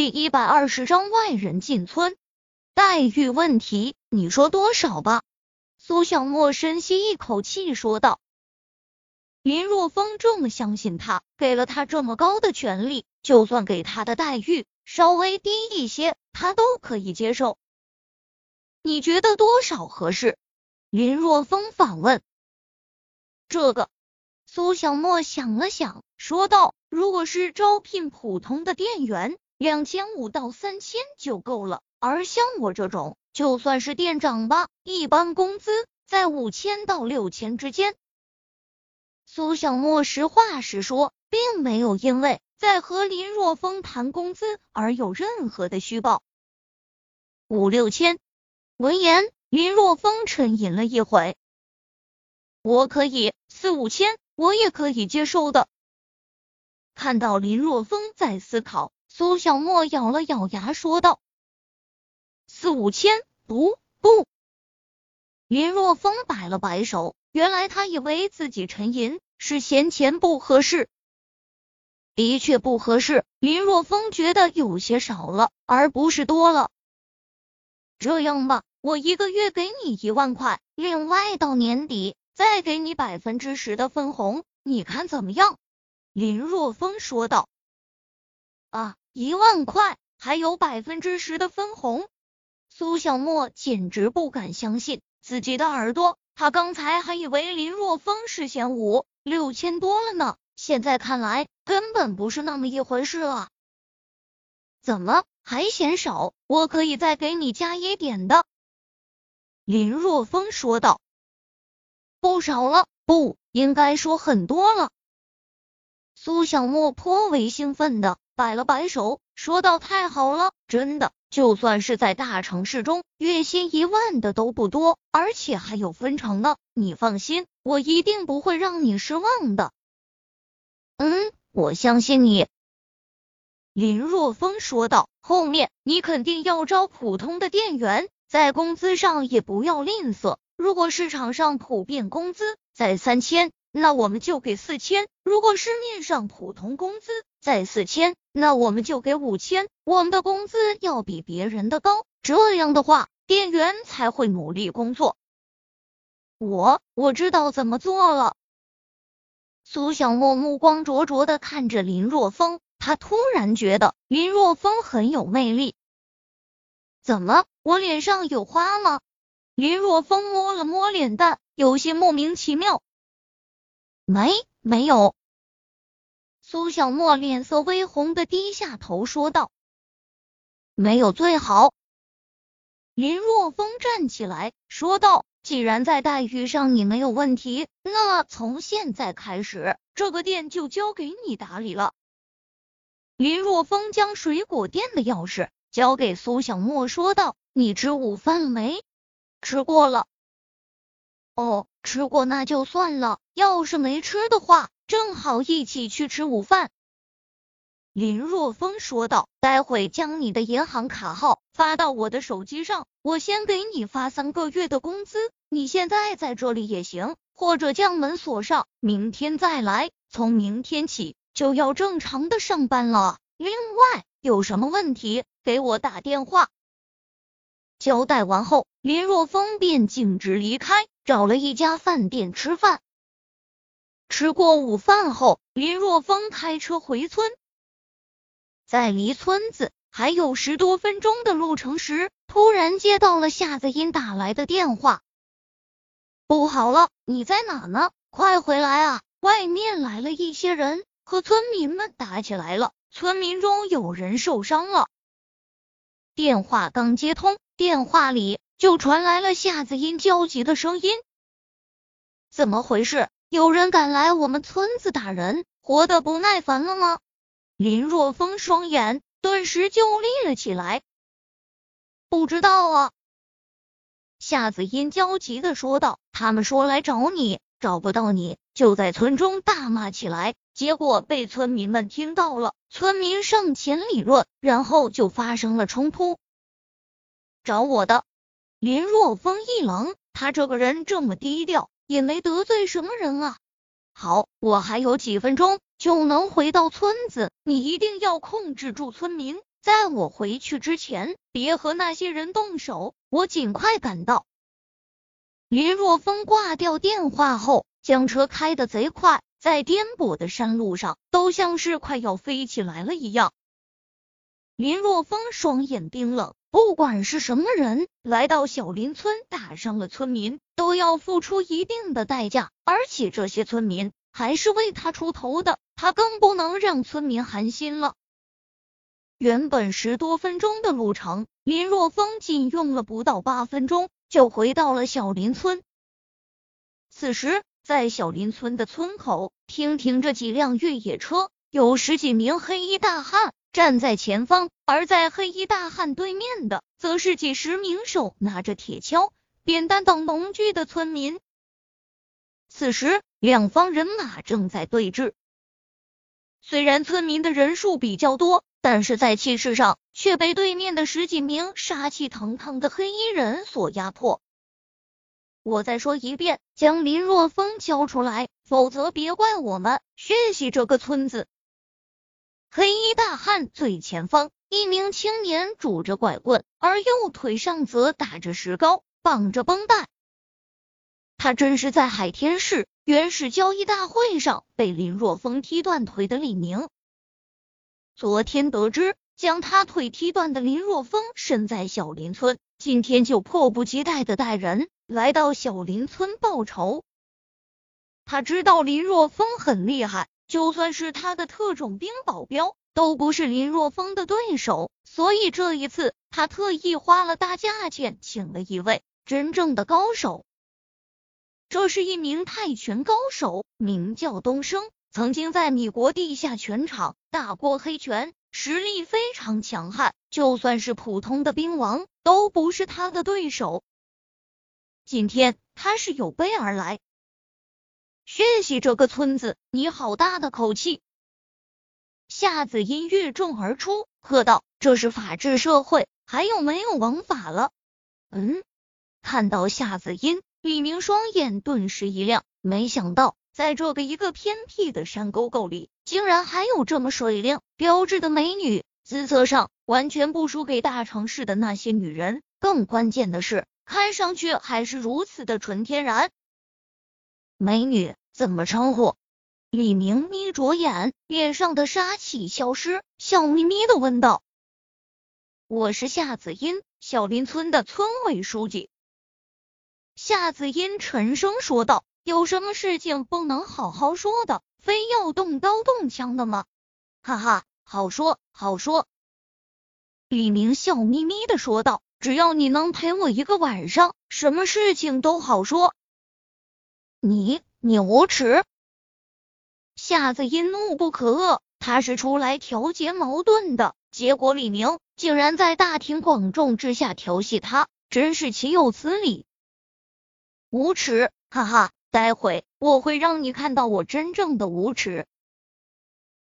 第一百二十章外人进村，待遇问题，你说多少吧？苏小沫深吸一口气说道。林若风这么相信他，给了他这么高的权利，就算给他的待遇稍微低一些，他都可以接受。你觉得多少合适？林若风反问。这个，苏小沫想了想，说道：“如果是招聘普通的店员。”两千五到三千就够了，而像我这种，就算是店长吧，一般工资在五千到六千之间。苏小沫实话实说，并没有因为在和林若风谈工资而有任何的虚报。五六千。闻言，林若风沉吟了一会，我可以四五千，我也可以接受的。看到林若风在思考。苏小沫咬了咬牙，说道：“四五千，不不。”林若风摆了摆手，原来他以为自己沉吟是嫌钱不合适，的确不合适。林若风觉得有些少了，而不是多了。这样吧，我一个月给你一万块，另外到年底再给你百分之十的分红，你看怎么样？”林若风说道。啊！一万块，还有百分之十的分红，苏小沫简直不敢相信自己的耳朵。他刚才还以为林若风是嫌五六千多了呢，现在看来根本不是那么一回事了。怎么还嫌少？我可以再给你加一点的。林若风说道。不少了，不应该说很多了。苏小沫颇为兴奋的。摆了摆手，说道：“太好了，真的，就算是在大城市中，月薪一万的都不多，而且还有分成呢。你放心，我一定不会让你失望的。”嗯，我相信你。”林若风说道。“后面你肯定要招普通的店员，在工资上也不要吝啬。如果市场上普遍工资在三千。”那我们就给四千。如果市面上普通工资在四千，那我们就给五千。我们的工资要比别人的高，这样的话，店员才会努力工作。我我知道怎么做了。苏小沫目光灼灼的看着林若风，他突然觉得林若风很有魅力。怎么，我脸上有花吗？林若风摸了摸脸蛋，有些莫名其妙。没，没有。苏小沫脸色微红的低下头说道：“没有最好。”林若风站起来说道：“既然在待遇上你没有问题，那从现在开始，这个店就交给你打理了。”林若风将水果店的钥匙交给苏小沫，说道：“你吃午饭了没？吃过了。”哦，吃过那就算了。要是没吃的话，正好一起去吃午饭。林若风说道：“待会将你的银行卡号发到我的手机上，我先给你发三个月的工资。你现在在这里也行，或者将门锁上，明天再来。从明天起就要正常的上班了。另外，有什么问题给我打电话。”交代完后，林若风便径直离开。找了一家饭店吃饭，吃过午饭后，林若风开车回村。在离村子还有十多分钟的路程时，突然接到了夏子音打来的电话。不好了，你在哪呢？快回来啊！外面来了一些人，和村民们打起来了，村民中有人受伤了。电话刚接通，电话里。就传来了夏子音焦急的声音：“怎么回事？有人敢来我们村子打人，活得不耐烦了吗？”林若风双眼顿时就立了起来：“不知道啊。”夏子音焦急的说道：“他们说来找你，找不到你，就在村中大骂起来，结果被村民们听到了，村民上前理论，然后就发生了冲突。找我的。”林若风一愣，他这个人这么低调，也没得罪什么人啊。好，我还有几分钟就能回到村子，你一定要控制住村民，在我回去之前，别和那些人动手，我尽快赶到。林若风挂掉电话后，将车开得贼快，在颠簸的山路上，都像是快要飞起来了一样。林若风双眼冰冷，不管是什么人来到小林村打伤了村民，都要付出一定的代价，而且这些村民还是为他出头的，他更不能让村民寒心了。原本十多分钟的路程，林若风仅用了不到八分钟就回到了小林村。此时，在小林村的村口停停着几辆越野车，有十几名黑衣大汉站在前方，而在黑衣大汉对面的，则是几十名手拿着铁锹、扁担等农具的村民。此时，两方人马正在对峙。虽然村民的人数比较多。但是在气势上，却被对面的十几名杀气腾腾的黑衣人所压迫。我再说一遍，将林若风交出来，否则别怪我们血洗这个村子。黑衣大汉最前方，一名青年拄着拐棍，而右腿上则打着石膏，绑着绷带。他真是在海天市原始交易大会上被林若风踢断腿的李明。昨天得知将他腿踢断的林若风身在小林村，今天就迫不及待的带人来到小林村报仇。他知道林若风很厉害，就算是他的特种兵保镖都不是林若风的对手，所以这一次他特意花了大价钱请了一位真正的高手。这是一名泰拳高手，名叫东升。曾经在米国地下拳场打过黑拳，实力非常强悍，就算是普通的兵王都不是他的对手。今天他是有备而来，血洗这个村子，你好大的口气！夏子音越众而出，喝道：“这是法治社会，还有没有王法了？”嗯，看到夏子音，李明双眼顿时一亮，没想到。在这个一个偏僻的山沟沟里，竟然还有这么水灵标致的美女，姿色上完全不输给大城市的那些女人。更关键的是，看上去还是如此的纯天然。美女怎么称呼？李明眯着眼，脸上的杀气消失，笑眯眯的问道：“我是夏子音，小林村的村委书记。”夏子音沉声说道。有什么事情不能好好说的，非要动刀动枪的吗？哈哈，好说好说。李明笑眯眯的说道：“只要你能陪我一个晚上，什么事情都好说。”你你无耻！夏子音怒不可遏，他是出来调节矛盾的，结果李明竟然在大庭广众之下调戏他，真是岂有此理！无耻！哈哈。待会我会让你看到我真正的无耻。